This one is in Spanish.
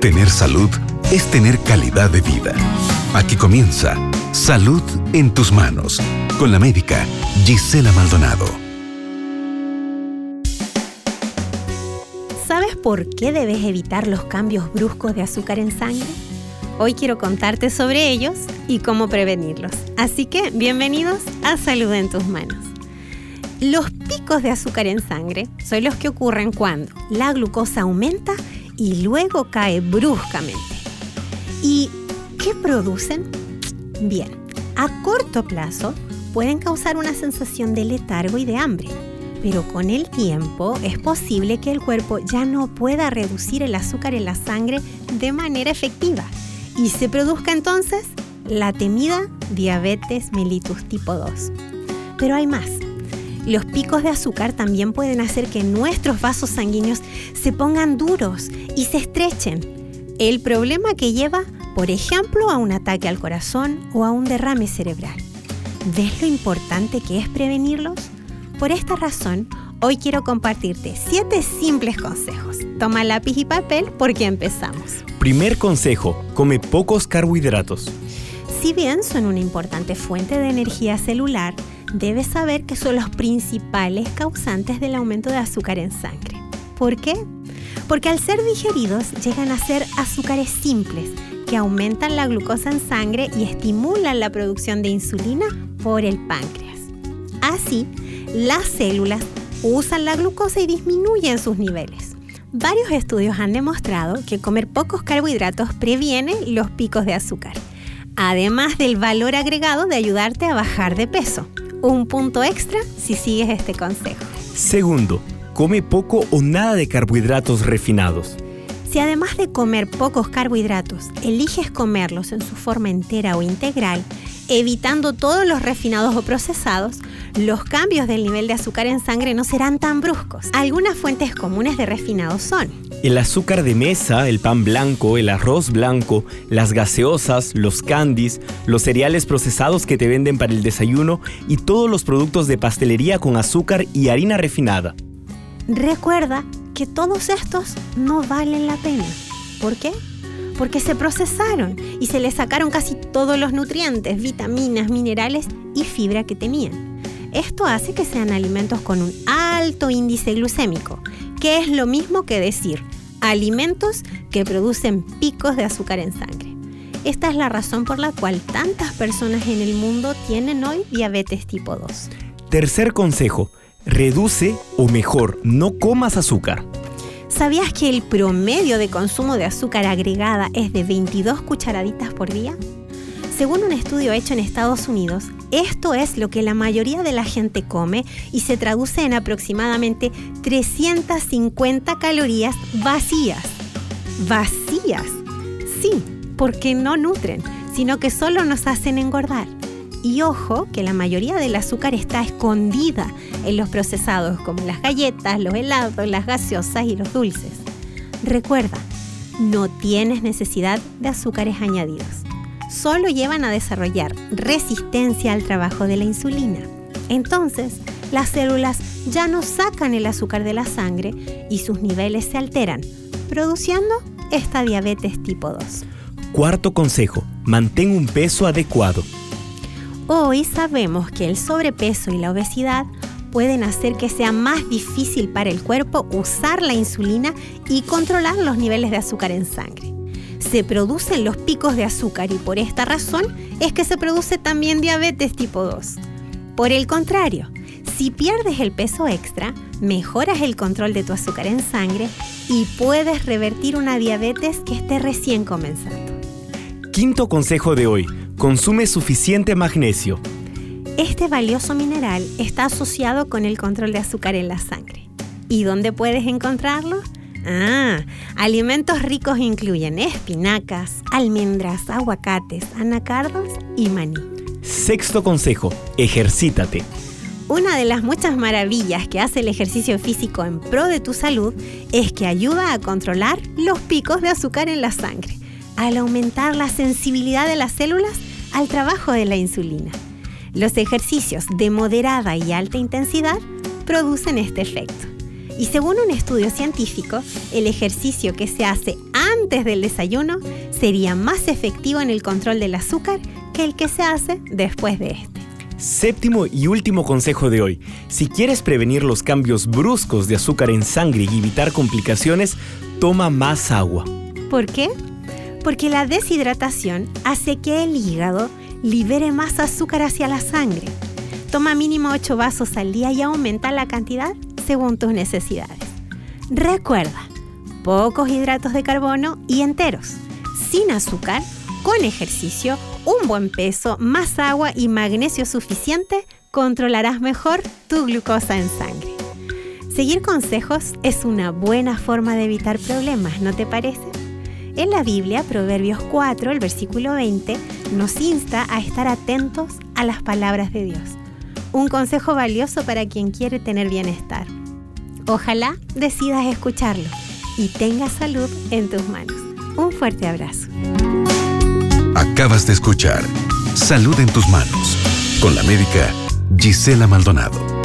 Tener salud es tener calidad de vida. Aquí comienza Salud en tus manos con la médica Gisela Maldonado. ¿Sabes por qué debes evitar los cambios bruscos de azúcar en sangre? Hoy quiero contarte sobre ellos y cómo prevenirlos. Así que bienvenidos a Salud en tus manos. Los picos de azúcar en sangre son los que ocurren cuando la glucosa aumenta y luego cae bruscamente. ¿Y qué producen? Bien, a corto plazo pueden causar una sensación de letargo y de hambre, pero con el tiempo es posible que el cuerpo ya no pueda reducir el azúcar en la sangre de manera efectiva y se produzca entonces la temida diabetes mellitus tipo 2. Pero hay más. Los picos de azúcar también pueden hacer que nuestros vasos sanguíneos se pongan duros y se estrechen. El problema que lleva, por ejemplo, a un ataque al corazón o a un derrame cerebral. ¿Ves lo importante que es prevenirlos? Por esta razón, hoy quiero compartirte 7 simples consejos. Toma lápiz y papel porque empezamos. Primer consejo, come pocos carbohidratos. Si bien son una importante fuente de energía celular, debes saber que son los principales causantes del aumento de azúcar en sangre. ¿Por qué? Porque al ser digeridos llegan a ser azúcares simples que aumentan la glucosa en sangre y estimulan la producción de insulina por el páncreas. Así, las células usan la glucosa y disminuyen sus niveles. Varios estudios han demostrado que comer pocos carbohidratos previene los picos de azúcar, además del valor agregado de ayudarte a bajar de peso un punto extra si sigues este consejo. Segundo, come poco o nada de carbohidratos refinados. Si además de comer pocos carbohidratos, eliges comerlos en su forma entera o integral, evitando todos los refinados o procesados, los cambios del nivel de azúcar en sangre no serán tan bruscos. Algunas fuentes comunes de refinados son el azúcar de mesa, el pan blanco, el arroz blanco, las gaseosas, los candies, los cereales procesados que te venden para el desayuno y todos los productos de pastelería con azúcar y harina refinada. Recuerda que todos estos no valen la pena. ¿Por qué? Porque se procesaron y se les sacaron casi todos los nutrientes, vitaminas, minerales y fibra que tenían. Esto hace que sean alimentos con un alto índice glucémico que es lo mismo que decir alimentos que producen picos de azúcar en sangre. Esta es la razón por la cual tantas personas en el mundo tienen hoy diabetes tipo 2. Tercer consejo, reduce o mejor, no comas azúcar. ¿Sabías que el promedio de consumo de azúcar agregada es de 22 cucharaditas por día? Según un estudio hecho en Estados Unidos, esto es lo que la mayoría de la gente come y se traduce en aproximadamente 350 calorías vacías. Vacías. Sí, porque no nutren, sino que solo nos hacen engordar. Y ojo que la mayoría del azúcar está escondida en los procesados como las galletas, los helados, las gaseosas y los dulces. Recuerda, no tienes necesidad de azúcares añadidos solo llevan a desarrollar resistencia al trabajo de la insulina. Entonces, las células ya no sacan el azúcar de la sangre y sus niveles se alteran, produciendo esta diabetes tipo 2. Cuarto consejo, mantén un peso adecuado. Hoy sabemos que el sobrepeso y la obesidad pueden hacer que sea más difícil para el cuerpo usar la insulina y controlar los niveles de azúcar en sangre se producen los picos de azúcar y por esta razón es que se produce también diabetes tipo 2. Por el contrario, si pierdes el peso extra, mejoras el control de tu azúcar en sangre y puedes revertir una diabetes que esté recién comenzando. Quinto consejo de hoy, consume suficiente magnesio. Este valioso mineral está asociado con el control de azúcar en la sangre. ¿Y dónde puedes encontrarlo? Ah, alimentos ricos incluyen espinacas, almendras, aguacates, anacardos y maní. Sexto consejo, ejercítate. Una de las muchas maravillas que hace el ejercicio físico en pro de tu salud es que ayuda a controlar los picos de azúcar en la sangre, al aumentar la sensibilidad de las células al trabajo de la insulina. Los ejercicios de moderada y alta intensidad producen este efecto. Y según un estudio científico, el ejercicio que se hace antes del desayuno sería más efectivo en el control del azúcar que el que se hace después de este. Séptimo y último consejo de hoy. Si quieres prevenir los cambios bruscos de azúcar en sangre y evitar complicaciones, toma más agua. ¿Por qué? Porque la deshidratación hace que el hígado libere más azúcar hacia la sangre. Toma mínimo 8 vasos al día y aumenta la cantidad según tus necesidades. Recuerda, pocos hidratos de carbono y enteros, sin azúcar, con ejercicio, un buen peso, más agua y magnesio suficiente, controlarás mejor tu glucosa en sangre. Seguir consejos es una buena forma de evitar problemas, ¿no te parece? En la Biblia, Proverbios 4, el versículo 20, nos insta a estar atentos a las palabras de Dios. Un consejo valioso para quien quiere tener bienestar. Ojalá decidas escucharlo y tengas salud en tus manos. Un fuerte abrazo. Acabas de escuchar Salud en tus manos con la médica Gisela Maldonado.